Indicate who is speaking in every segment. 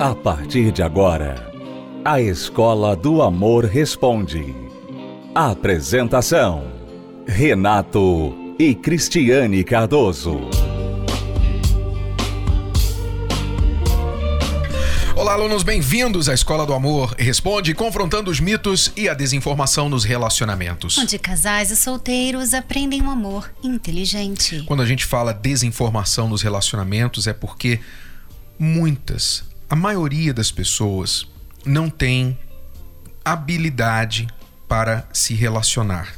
Speaker 1: A partir de agora, a Escola do Amor Responde. Apresentação: Renato e Cristiane Cardoso.
Speaker 2: Olá, alunos, bem-vindos à Escola do Amor Responde, confrontando os mitos e a desinformação nos relacionamentos.
Speaker 3: Onde casais e solteiros aprendem um amor inteligente.
Speaker 2: Quando a gente fala desinformação nos relacionamentos, é porque muitas, a maioria das pessoas não tem habilidade para se relacionar.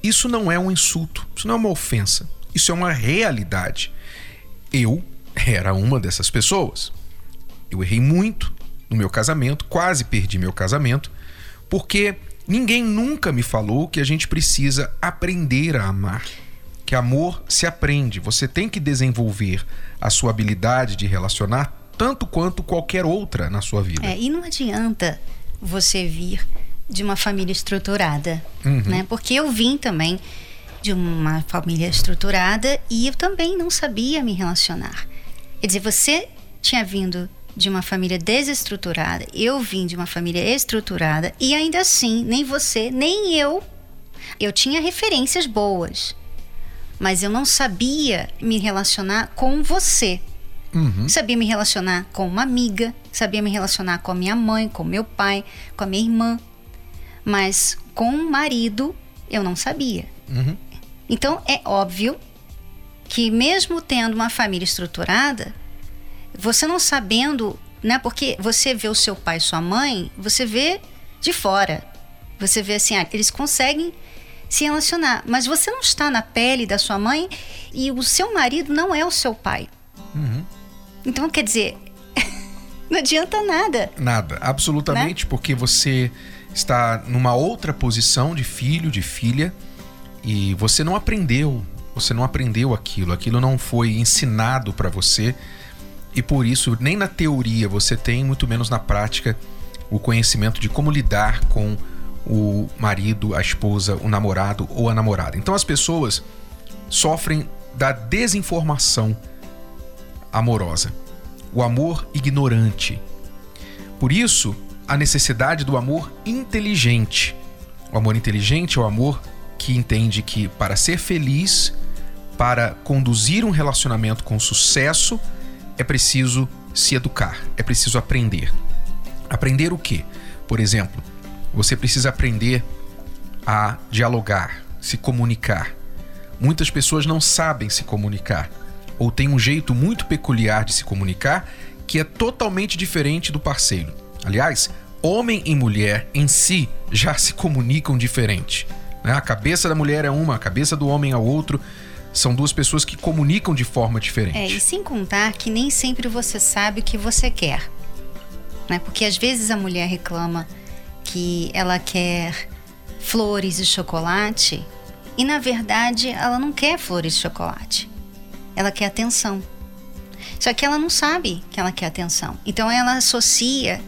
Speaker 2: Isso não é um insulto, isso não é uma ofensa, isso é uma realidade. Eu era uma dessas pessoas. Eu errei muito no meu casamento, quase perdi meu casamento, porque ninguém nunca me falou que a gente precisa aprender a amar. Que amor se aprende, você tem que desenvolver a sua habilidade de relacionar tanto quanto qualquer outra na sua vida.
Speaker 3: É, e não adianta você vir de uma família estruturada, uhum. né? Porque eu vim também de uma família estruturada e eu também não sabia me relacionar. Quer dizer, você tinha vindo de uma família desestruturada, eu vim de uma família estruturada e ainda assim, nem você, nem eu, eu tinha referências boas, mas eu não sabia me relacionar com você. Uhum. Sabia me relacionar com uma amiga, sabia me relacionar com a minha mãe, com meu pai, com a minha irmã, mas com o marido eu não sabia. Uhum. Então é óbvio que mesmo tendo uma família estruturada, você não sabendo, né? Porque você vê o seu pai e sua mãe, você vê de fora. Você vê assim, ah, eles conseguem se relacionar, mas você não está na pele da sua mãe e o seu marido não é o seu pai. Uhum. Então, quer dizer, não adianta nada.
Speaker 2: Nada, absolutamente, né? porque você está numa outra posição de filho, de filha, e você não aprendeu, você não aprendeu aquilo, aquilo não foi ensinado para você e por isso nem na teoria você tem, muito menos na prática, o conhecimento de como lidar com o marido, a esposa, o namorado ou a namorada. Então as pessoas sofrem da desinformação amorosa, o amor ignorante. Por isso, a necessidade do amor inteligente. O amor inteligente é o amor que entende que para ser feliz, para conduzir um relacionamento com sucesso, é preciso se educar, é preciso aprender. Aprender o quê? Por exemplo, você precisa aprender a dialogar, se comunicar. Muitas pessoas não sabem se comunicar ou têm um jeito muito peculiar de se comunicar que é totalmente diferente do parceiro. Aliás, homem e mulher em si já se comunicam diferente. Né? A cabeça da mulher é uma, a cabeça do homem é outra são duas pessoas que comunicam de forma diferente.
Speaker 3: É, e sem contar que nem sempre você sabe o que você quer. Né? Porque às vezes a mulher reclama que ela quer flores e chocolate e na verdade ela não quer flores e chocolate. Ela quer atenção. Só que ela não sabe que ela quer atenção. Então ela associa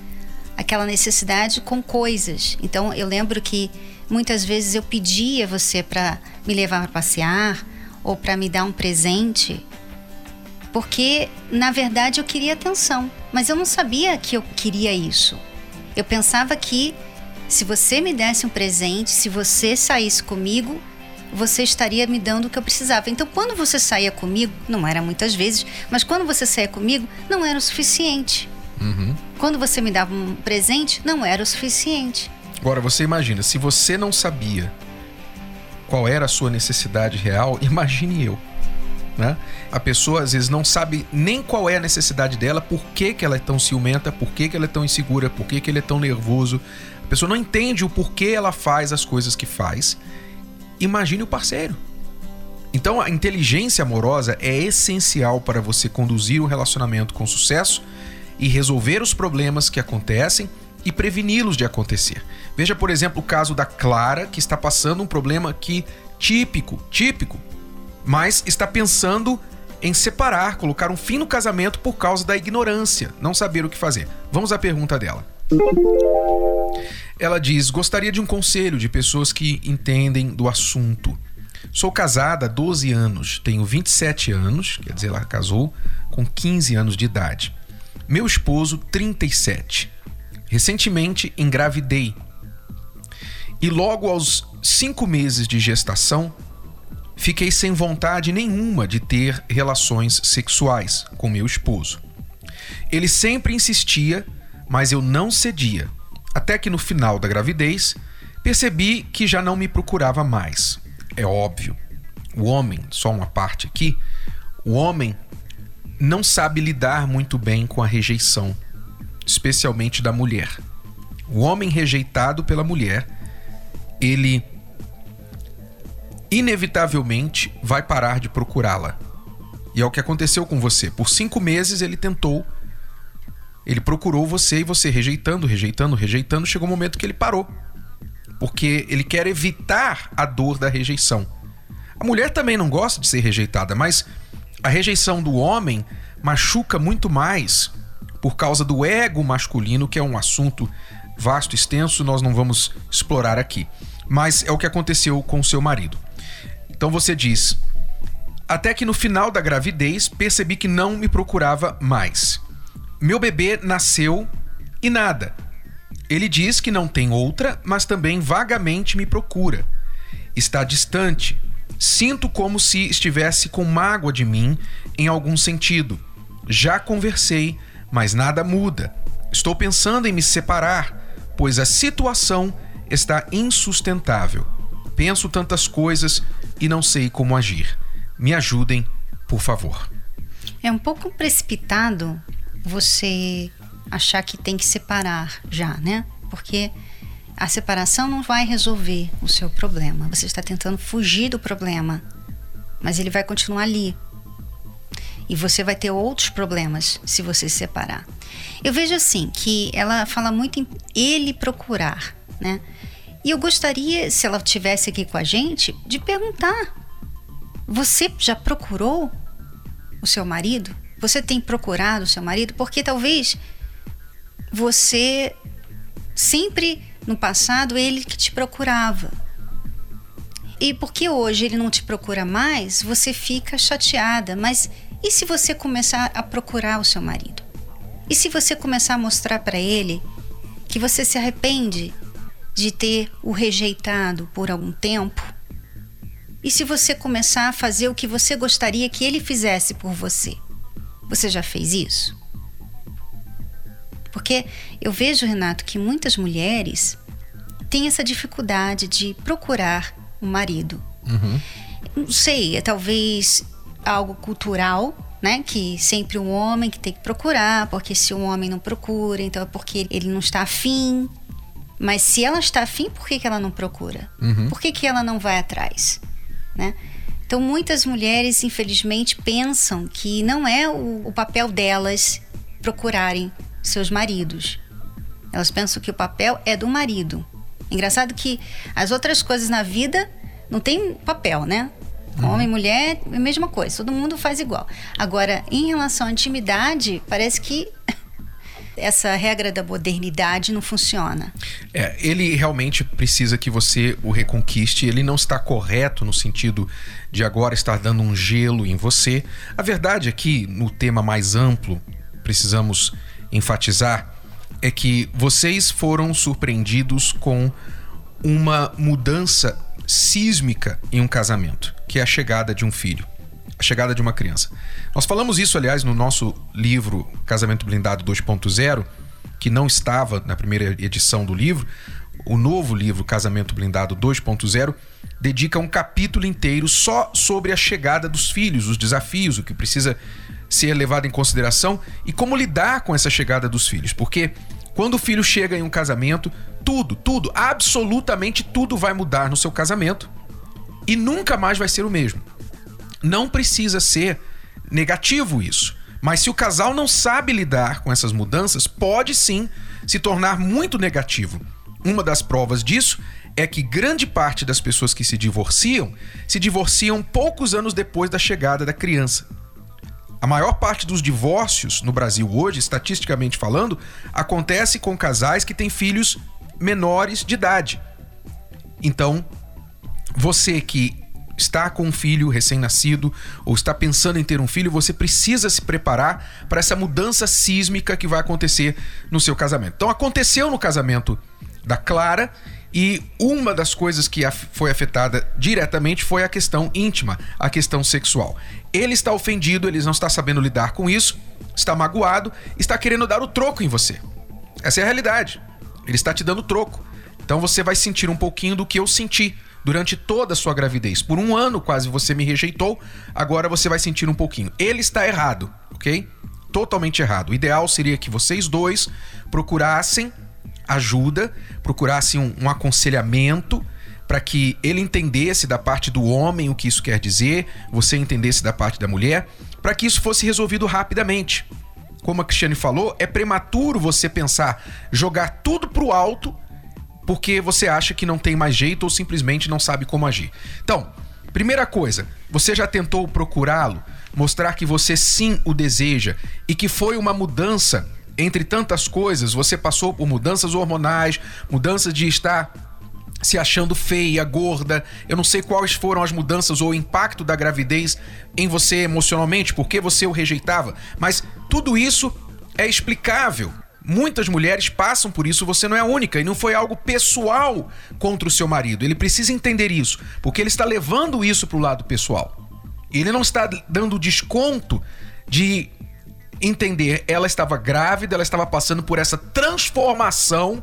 Speaker 3: aquela necessidade com coisas. Então eu lembro que muitas vezes eu pedia você para me levar para passear ou para me dar um presente, porque na verdade eu queria atenção, mas eu não sabia que eu queria isso. Eu pensava que se você me desse um presente, se você saísse comigo, você estaria me dando o que eu precisava. Então, quando você saía comigo, não era muitas vezes, mas quando você saía comigo, não era o suficiente. Uhum. Quando você me dava um presente, não era o suficiente.
Speaker 2: Agora, você imagina, se você não sabia qual era a sua necessidade real, imagine eu. Né? A pessoa às vezes não sabe nem qual é a necessidade dela, por que, que ela é tão ciumenta, por que, que ela é tão insegura, por que, que ele é tão nervoso. A pessoa não entende o porquê ela faz as coisas que faz. Imagine o parceiro. Então a inteligência amorosa é essencial para você conduzir o relacionamento com sucesso e resolver os problemas que acontecem e preveni-los de acontecer. Veja, por exemplo, o caso da Clara, que está passando um problema que típico, típico, mas está pensando em separar, colocar um fim no casamento por causa da ignorância, não saber o que fazer. Vamos à pergunta dela. Ela diz: Gostaria de um conselho de pessoas que entendem do assunto. Sou casada há 12 anos, tenho 27 anos, quer dizer, ela casou com 15 anos de idade. Meu esposo, 37. Recentemente engravidei. E logo aos cinco meses de gestação, fiquei sem vontade nenhuma de ter relações sexuais com meu esposo. Ele sempre insistia, mas eu não cedia. Até que no final da gravidez, percebi que já não me procurava mais. É óbvio. O homem, só uma parte aqui, o homem não sabe lidar muito bem com a rejeição, especialmente da mulher. O homem rejeitado pela mulher, ele inevitavelmente vai parar de procurá-la. E é o que aconteceu com você. Por cinco meses ele tentou, ele procurou você e você rejeitando, rejeitando, rejeitando. Chegou um momento que ele parou. Porque ele quer evitar a dor da rejeição. A mulher também não gosta de ser rejeitada, mas a rejeição do homem machuca muito mais por causa do ego masculino, que é um assunto vasto, extenso, nós não vamos explorar aqui. Mas é o que aconteceu com o seu marido. Então você diz: Até que no final da gravidez percebi que não me procurava mais. Meu bebê nasceu e nada. Ele diz que não tem outra, mas também vagamente me procura. Está distante. Sinto como se estivesse com mágoa de mim em algum sentido. Já conversei, mas nada muda. Estou pensando em me separar, pois a situação está insustentável. Penso tantas coisas e não sei como agir. Me ajudem, por favor.
Speaker 3: É um pouco precipitado você achar que tem que separar já, né? Porque a separação não vai resolver o seu problema. Você está tentando fugir do problema, mas ele vai continuar ali. E você vai ter outros problemas se você se separar. Eu vejo assim que ela fala muito em ele procurar, né? E eu gostaria, se ela tivesse aqui com a gente, de perguntar: você já procurou o seu marido? Você tem procurado o seu marido? Porque talvez você sempre no passado ele que te procurava. E porque hoje ele não te procura mais, você fica chateada. Mas e se você começar a procurar o seu marido? E se você começar a mostrar para ele que você se arrepende de ter o rejeitado por algum tempo? E se você começar a fazer o que você gostaria que ele fizesse por você? Você já fez isso? Porque eu vejo, Renato, que muitas mulheres têm essa dificuldade de procurar um marido. Uhum. Não sei, é talvez algo cultural, né? Que sempre o um homem que tem que procurar, porque se o homem não procura, então é porque ele não está afim. Mas se ela está afim, por que, que ela não procura? Uhum. Por que, que ela não vai atrás? Né? Então, muitas mulheres, infelizmente, pensam que não é o, o papel delas procurarem seus maridos. Elas pensam que o papel é do marido. Engraçado que as outras coisas na vida não tem papel, né? Uhum. Homem, mulher, é a mesma coisa, todo mundo faz igual. Agora, em relação à intimidade, parece que essa regra da modernidade não funciona.
Speaker 2: É, ele realmente precisa que você o reconquiste. Ele não está correto no sentido de agora estar dando um gelo em você. A verdade é que, no tema mais amplo, precisamos enfatizar é que vocês foram surpreendidos com uma mudança sísmica em um casamento, que é a chegada de um filho a chegada de uma criança. Nós falamos isso, aliás, no nosso livro Casamento Blindado 2.0, que não estava na primeira edição do livro. O novo livro Casamento Blindado 2.0 dedica um capítulo inteiro só sobre a chegada dos filhos, os desafios, o que precisa ser levado em consideração e como lidar com essa chegada dos filhos. Porque quando o filho chega em um casamento, tudo, tudo, absolutamente tudo vai mudar no seu casamento e nunca mais vai ser o mesmo. Não precisa ser negativo isso. Mas se o casal não sabe lidar com essas mudanças, pode sim se tornar muito negativo. Uma das provas disso é que grande parte das pessoas que se divorciam se divorciam poucos anos depois da chegada da criança. A maior parte dos divórcios no Brasil hoje, estatisticamente falando, acontece com casais que têm filhos menores de idade. Então, você que está com um filho recém-nascido ou está pensando em ter um filho, você precisa se preparar para essa mudança sísmica que vai acontecer no seu casamento. Então aconteceu no casamento da Clara e uma das coisas que foi afetada diretamente foi a questão íntima, a questão sexual. Ele está ofendido, ele não está sabendo lidar com isso, está magoado, está querendo dar o troco em você. Essa é a realidade. Ele está te dando troco. Então você vai sentir um pouquinho do que eu senti durante toda a sua gravidez. Por um ano quase você me rejeitou, agora você vai sentir um pouquinho. Ele está errado, ok? Totalmente errado. O ideal seria que vocês dois procurassem ajuda, procurassem um, um aconselhamento para que ele entendesse da parte do homem o que isso quer dizer, você entendesse da parte da mulher, para que isso fosse resolvido rapidamente. Como a Cristiane falou, é prematuro você pensar jogar tudo pro alto porque você acha que não tem mais jeito ou simplesmente não sabe como agir. Então, primeira coisa, você já tentou procurá-lo, mostrar que você sim o deseja e que foi uma mudança entre tantas coisas, você passou por mudanças hormonais, mudanças de estar se achando feia, gorda. Eu não sei quais foram as mudanças ou o impacto da gravidez em você emocionalmente, porque você o rejeitava, mas tudo isso é explicável Muitas mulheres passam por isso, você não é a única, e não foi algo pessoal contra o seu marido. Ele precisa entender isso, porque ele está levando isso para o lado pessoal. Ele não está dando desconto de entender. Ela estava grávida, ela estava passando por essa transformação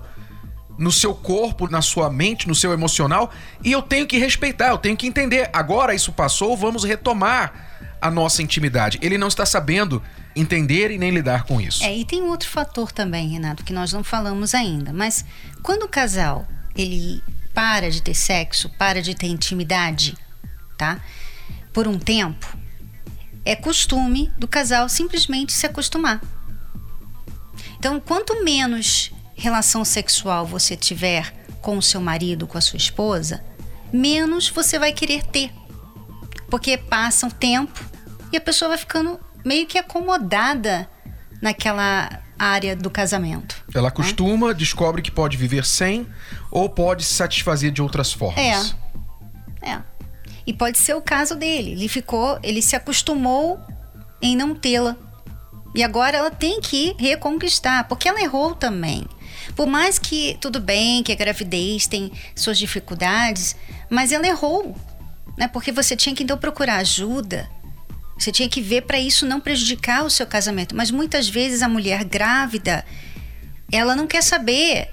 Speaker 2: no seu corpo, na sua mente, no seu emocional, e eu tenho que respeitar, eu tenho que entender. Agora isso passou, vamos retomar a nossa intimidade. Ele não está sabendo entender e nem lidar com isso.
Speaker 3: É, e tem um outro fator também, Renato, que nós não falamos ainda. Mas quando o casal ele para de ter sexo, para de ter intimidade, tá? Por um tempo, é costume do casal simplesmente se acostumar. Então, quanto menos relação sexual você tiver com o seu marido, com a sua esposa, menos você vai querer ter. Porque passa o tempo e a pessoa vai ficando meio que acomodada naquela área do casamento.
Speaker 2: Ela né? acostuma, descobre que pode viver sem ou pode se satisfazer de outras formas.
Speaker 3: É. É. E pode ser o caso dele. Ele ficou, ele se acostumou em não tê-la. E agora ela tem que reconquistar, porque ela errou também. Por mais que tudo bem, que a gravidez tem suas dificuldades, mas ela errou, né? Porque você tinha que então procurar ajuda você tinha que ver para isso não prejudicar o seu casamento. Mas muitas vezes a mulher grávida, ela não quer saber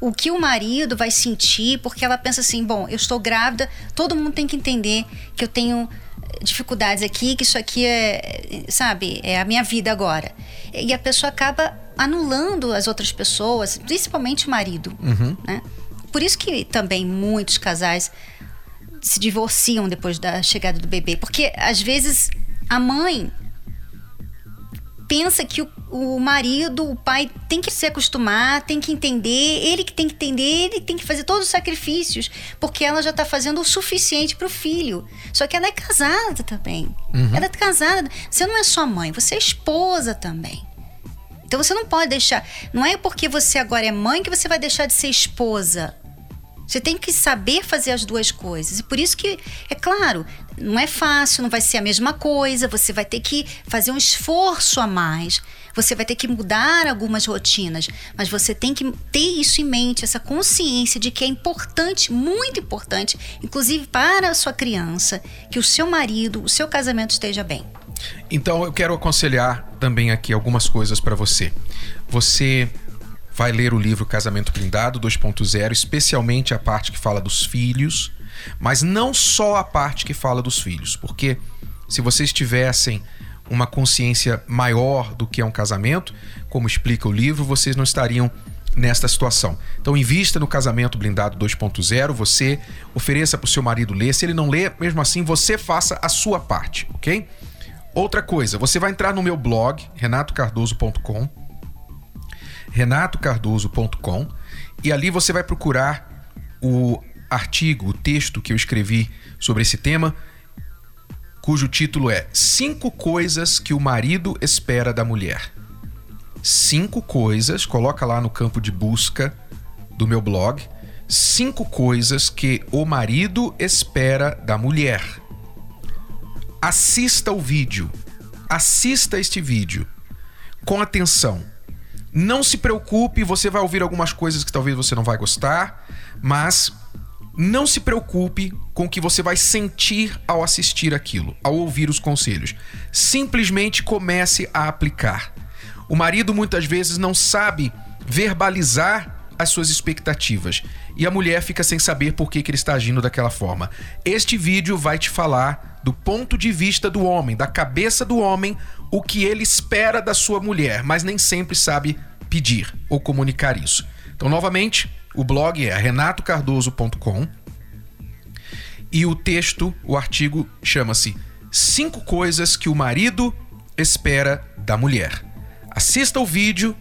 Speaker 3: o que o marido vai sentir, porque ela pensa assim: bom, eu estou grávida, todo mundo tem que entender que eu tenho dificuldades aqui, que isso aqui é, sabe, é a minha vida agora. E a pessoa acaba anulando as outras pessoas, principalmente o marido, uhum. né? Por isso que também muitos casais se divorciam depois da chegada do bebê. Porque às vezes a mãe pensa que o, o, marido, o pai tem que se acostumar, tem que entender, ele que tem que entender, ele tem que fazer todos os sacrifícios, porque ela já está fazendo o suficiente para o filho. Só que ela é casada também. Uhum. Ela é casada. Você não é só mãe, você é esposa também. Então você não pode deixar. Não é porque você agora é mãe que você vai deixar de ser esposa. Você tem que saber fazer as duas coisas. E por isso que, é claro, não é fácil, não vai ser a mesma coisa, você vai ter que fazer um esforço a mais, você vai ter que mudar algumas rotinas, mas você tem que ter isso em mente, essa consciência de que é importante, muito importante, inclusive para a sua criança, que o seu marido, o seu casamento esteja bem.
Speaker 2: Então eu quero aconselhar também aqui algumas coisas para você. Você vai ler o livro Casamento Blindado 2.0, especialmente a parte que fala dos filhos, mas não só a parte que fala dos filhos, porque se vocês tivessem uma consciência maior do que é um casamento, como explica o livro, vocês não estariam nesta situação. Então invista no Casamento Blindado 2.0, você ofereça para o seu marido ler, se ele não ler, mesmo assim você faça a sua parte, ok? Outra coisa, você vai entrar no meu blog, renatocardoso.com, renatocardoso.com e ali você vai procurar o artigo, o texto que eu escrevi sobre esse tema, cujo título é Cinco coisas que o marido espera da mulher. Cinco coisas, coloca lá no campo de busca do meu blog, cinco coisas que o marido espera da mulher. Assista o vídeo. Assista este vídeo com atenção. Não se preocupe, você vai ouvir algumas coisas que talvez você não vai gostar, mas não se preocupe com o que você vai sentir ao assistir aquilo, ao ouvir os conselhos. Simplesmente comece a aplicar. O marido muitas vezes não sabe verbalizar as suas expectativas e a mulher fica sem saber por que, que ele está agindo daquela forma. Este vídeo vai te falar do ponto de vista do homem, da cabeça do homem, o que ele espera da sua mulher, mas nem sempre sabe pedir ou comunicar isso. Então, novamente, o blog é renatocardoso.com e o texto, o artigo, chama-se Cinco Coisas que o Marido Espera da Mulher. Assista o vídeo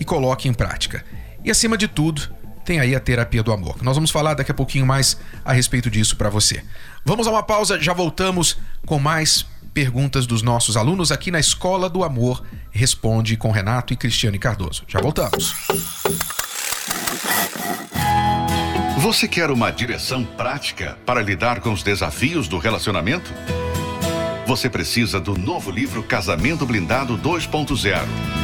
Speaker 2: e coloque em prática. E acima de tudo, tem aí a terapia do amor. Nós vamos falar daqui a pouquinho mais a respeito disso para você. Vamos a uma pausa, já voltamos com mais perguntas dos nossos alunos aqui na Escola do Amor Responde com Renato e Cristiane Cardoso. Já voltamos.
Speaker 1: Você quer uma direção prática para lidar com os desafios do relacionamento? Você precisa do novo livro Casamento Blindado 2.0.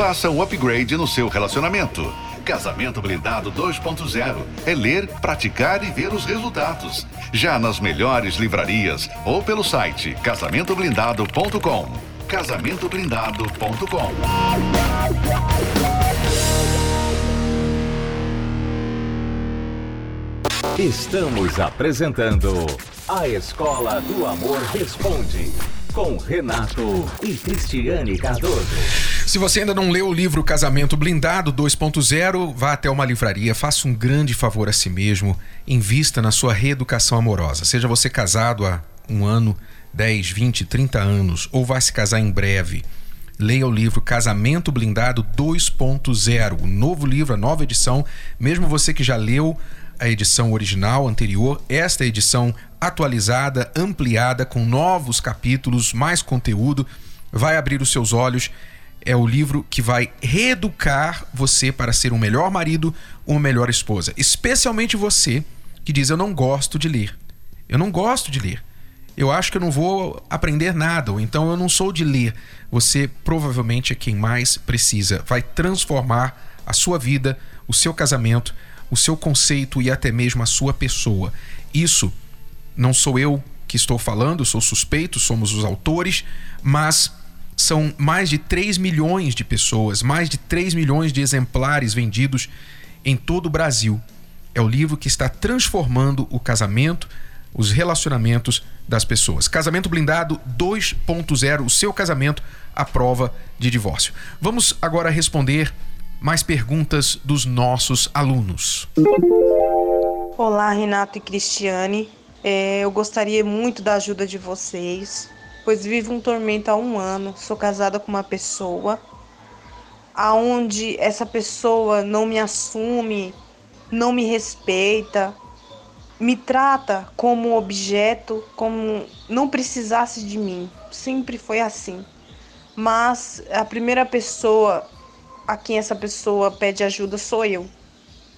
Speaker 1: Faça um upgrade no seu relacionamento. Casamento Blindado 2.0 é ler, praticar e ver os resultados. Já nas melhores livrarias ou pelo site casamentoblindado.com. Casamentoblindado.com. Estamos apresentando A Escola do Amor Responde, com Renato e Cristiane Cardoso.
Speaker 2: Se você ainda não leu o livro Casamento Blindado 2.0, vá até uma livraria, faça um grande favor a si mesmo, invista na sua reeducação amorosa. Seja você casado há um ano, 10, 20, 30 anos, ou vai se casar em breve. Leia o livro Casamento Blindado 2.0, o novo livro, a nova edição. Mesmo você que já leu a edição original anterior, esta edição atualizada, ampliada, com novos capítulos, mais conteúdo, vai abrir os seus olhos. É o livro que vai reeducar você para ser um melhor marido, uma melhor esposa. Especialmente você que diz: Eu não gosto de ler. Eu não gosto de ler. Eu acho que eu não vou aprender nada, ou então eu não sou de ler. Você provavelmente é quem mais precisa. Vai transformar a sua vida, o seu casamento o seu conceito e até mesmo a sua pessoa. Isso não sou eu que estou falando, sou suspeito, somos os autores, mas são mais de 3 milhões de pessoas, mais de 3 milhões de exemplares vendidos em todo o Brasil. É o livro que está transformando o casamento, os relacionamentos das pessoas. Casamento Blindado 2.0, o seu casamento à prova de divórcio. Vamos agora responder mais perguntas dos nossos alunos.
Speaker 4: Olá, Renato e Cristiane. É, eu gostaria muito da ajuda de vocês, pois vivo um tormento há um ano. Sou casada com uma pessoa, aonde essa pessoa não me assume, não me respeita, me trata como objeto, como não precisasse de mim. Sempre foi assim. Mas a primeira pessoa a quem essa pessoa pede ajuda sou eu.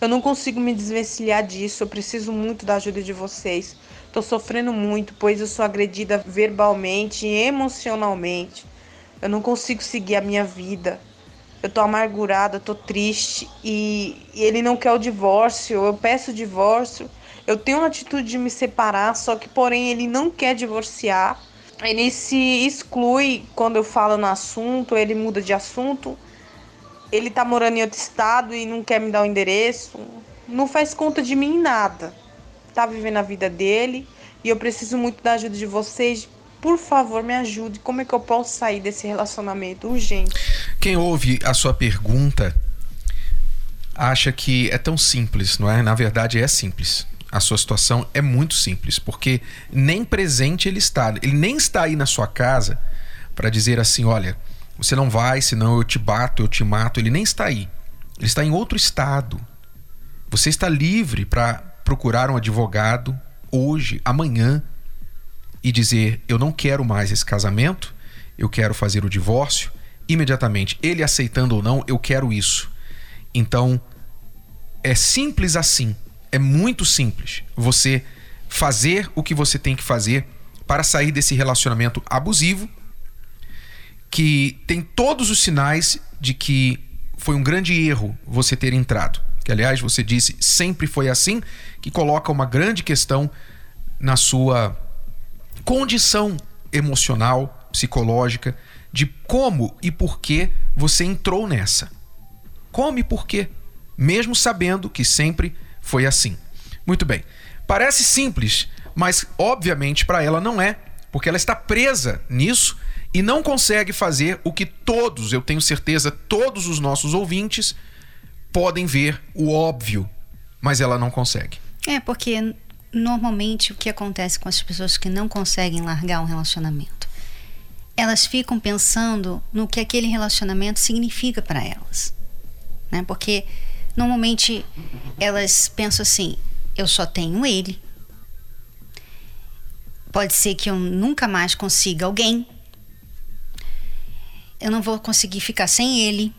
Speaker 4: Eu não consigo me desvencilhar disso, eu preciso muito da ajuda de vocês. Estou sofrendo muito, pois eu sou agredida verbalmente e emocionalmente. Eu não consigo seguir a minha vida. Eu tô amargurada, tô triste e, e ele não quer o divórcio. Eu peço o divórcio. Eu tenho a atitude de me separar, só que porém ele não quer divorciar. Ele se exclui quando eu falo no assunto, ele muda de assunto ele tá morando em outro estado e não quer me dar o endereço, não faz conta de mim nada. Tá vivendo a vida dele e eu preciso muito da ajuda de vocês. Por favor, me ajude. Como é que eu posso sair desse relacionamento urgente?
Speaker 2: Quem ouve a sua pergunta acha que é tão simples, não é? Na verdade, é simples. A sua situação é muito simples, porque nem presente ele está. Ele nem está aí na sua casa para dizer assim: olha, você não vai, senão eu te bato, eu te mato. Ele nem está aí. Ele está em outro estado. Você está livre para procurar um advogado hoje, amanhã, e dizer: eu não quero mais esse casamento, eu quero fazer o divórcio. Imediatamente, ele aceitando ou não, eu quero isso. Então, é simples assim. É muito simples você fazer o que você tem que fazer para sair desse relacionamento abusivo que tem todos os sinais de que foi um grande erro você ter entrado. Que, aliás, você disse sempre foi assim, que coloca uma grande questão na sua condição emocional, psicológica, de como e por que você entrou nessa. Como e por quê? Mesmo sabendo que sempre foi assim. Muito bem. Parece simples, mas obviamente para ela não é, porque ela está presa nisso e não consegue fazer o que todos, eu tenho certeza, todos os nossos ouvintes podem ver o óbvio, mas ela não consegue.
Speaker 3: É, porque normalmente o que acontece com as pessoas que não conseguem largar um relacionamento? Elas ficam pensando no que aquele relacionamento significa para elas. Né? Porque normalmente elas pensam assim: eu só tenho ele. Pode ser que eu nunca mais consiga alguém eu não vou conseguir ficar sem ele.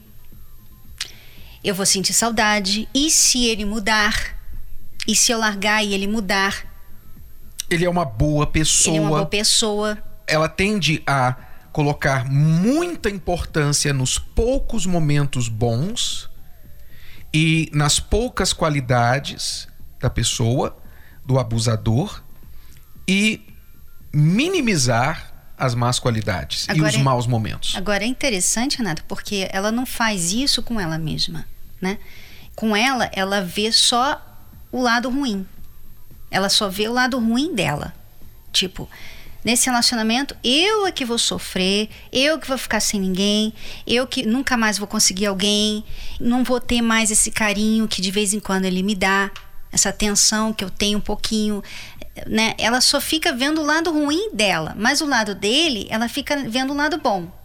Speaker 3: Eu vou sentir saudade. E se ele mudar? E se eu largar e ele mudar?
Speaker 2: Ele é uma boa pessoa.
Speaker 3: Ele é uma boa pessoa.
Speaker 2: Ela tende a colocar muita importância nos poucos momentos bons e nas poucas qualidades da pessoa, do abusador, e minimizar as más qualidades agora, e os maus momentos.
Speaker 3: Agora é interessante, Renato, porque ela não faz isso com ela mesma, né? Com ela, ela vê só o lado ruim. Ela só vê o lado ruim dela. Tipo, nesse relacionamento, eu é que vou sofrer, eu que vou ficar sem ninguém, eu que nunca mais vou conseguir alguém, não vou ter mais esse carinho que de vez em quando ele me dá, essa atenção que eu tenho um pouquinho, né, ela só fica vendo o lado ruim dela, mas o lado dele, ela fica vendo o lado bom.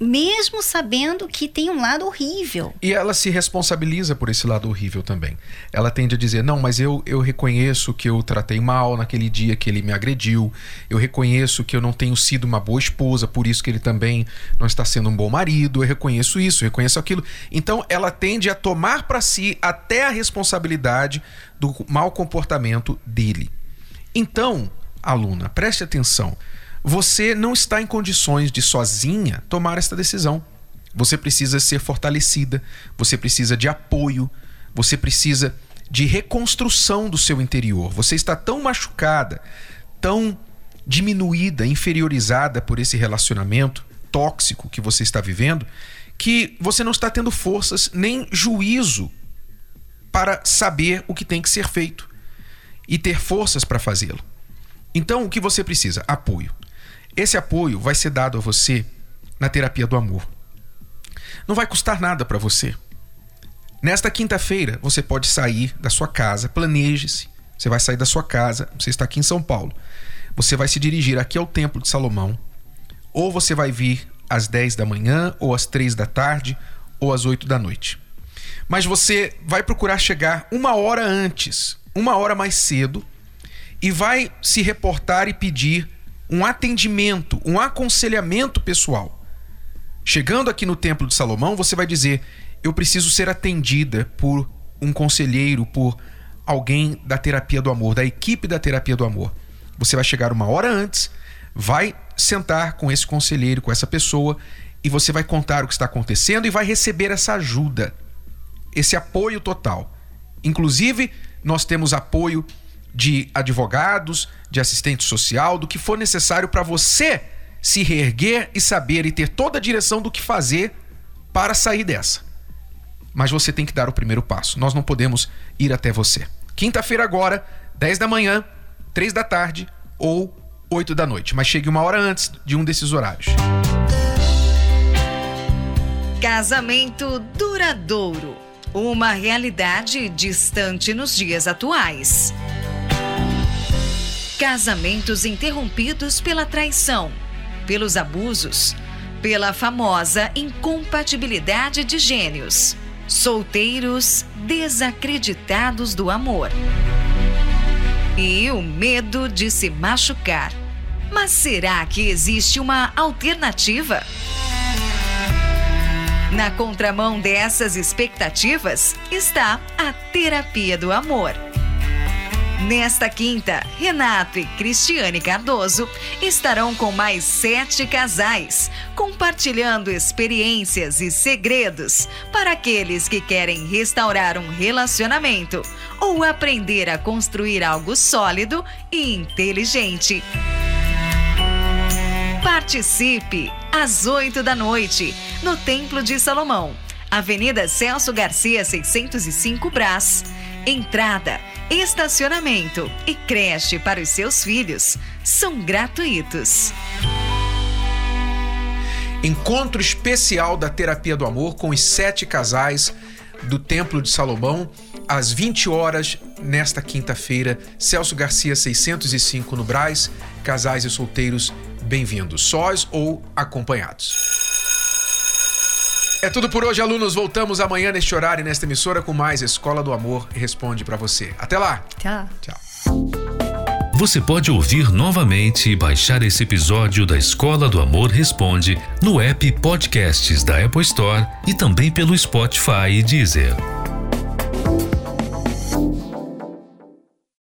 Speaker 3: Mesmo sabendo que tem um lado horrível.
Speaker 2: E ela se responsabiliza por esse lado horrível também. Ela tende a dizer: Não, mas eu, eu reconheço que eu tratei mal naquele dia que ele me agrediu. Eu reconheço que eu não tenho sido uma boa esposa, por isso que ele também não está sendo um bom marido. Eu reconheço isso, eu reconheço aquilo. Então ela tende a tomar para si até a responsabilidade do mau comportamento dele. Então, aluna, preste atenção. Você não está em condições de sozinha tomar esta decisão. Você precisa ser fortalecida, você precisa de apoio, você precisa de reconstrução do seu interior. Você está tão machucada, tão diminuída, inferiorizada por esse relacionamento tóxico que você está vivendo, que você não está tendo forças nem juízo para saber o que tem que ser feito e ter forças para fazê-lo. Então, o que você precisa? Apoio. Esse apoio vai ser dado a você na terapia do amor. Não vai custar nada para você. Nesta quinta-feira, você pode sair da sua casa, planeje-se. Você vai sair da sua casa, você está aqui em São Paulo. Você vai se dirigir aqui ao Templo de Salomão. Ou você vai vir às 10 da manhã, ou às 3 da tarde, ou às 8 da noite. Mas você vai procurar chegar uma hora antes uma hora mais cedo e vai se reportar e pedir um atendimento, um aconselhamento pessoal. Chegando aqui no Templo de Salomão, você vai dizer: Eu preciso ser atendida por um conselheiro, por alguém da terapia do amor, da equipe da terapia do amor. Você vai chegar uma hora antes, vai sentar com esse conselheiro, com essa pessoa, e você vai contar o que está acontecendo e vai receber essa ajuda, esse apoio total. Inclusive, nós temos apoio de advogados, de assistente social, do que for necessário para você se reerguer e saber e ter toda a direção do que fazer para sair dessa. Mas você tem que dar o primeiro passo. Nós não podemos ir até você. Quinta-feira agora, 10 da manhã, 3 da tarde ou 8 da noite. Mas chegue uma hora antes de um desses horários.
Speaker 5: Casamento duradouro uma realidade distante nos dias atuais. Casamentos interrompidos pela traição, pelos abusos, pela famosa incompatibilidade de gênios. Solteiros desacreditados do amor. E o medo de se machucar. Mas será que existe uma alternativa? Na contramão dessas expectativas está a terapia do amor. Nesta quinta, Renato e Cristiane Cardoso estarão com mais sete casais, compartilhando experiências e segredos para aqueles que querem restaurar um relacionamento ou aprender a construir algo sólido e inteligente. Participe às 8 da noite no Templo de Salomão, Avenida Celso Garcia 605 Brás. Entrada, estacionamento e creche para os seus filhos são gratuitos.
Speaker 2: Encontro especial da Terapia do Amor com os sete casais do Templo de Salomão, às 20 horas, nesta quinta-feira, Celso Garcia 605 no Braz. Casais e solteiros, bem-vindos, sós ou acompanhados. É tudo por hoje, alunos. Voltamos amanhã neste horário e nesta emissora com mais Escola do Amor Responde para você. Até lá.
Speaker 3: Tchau.
Speaker 2: Tchau.
Speaker 6: Você pode ouvir novamente e baixar esse episódio da Escola do Amor Responde no app Podcasts da Apple Store e também pelo Spotify e Deezer.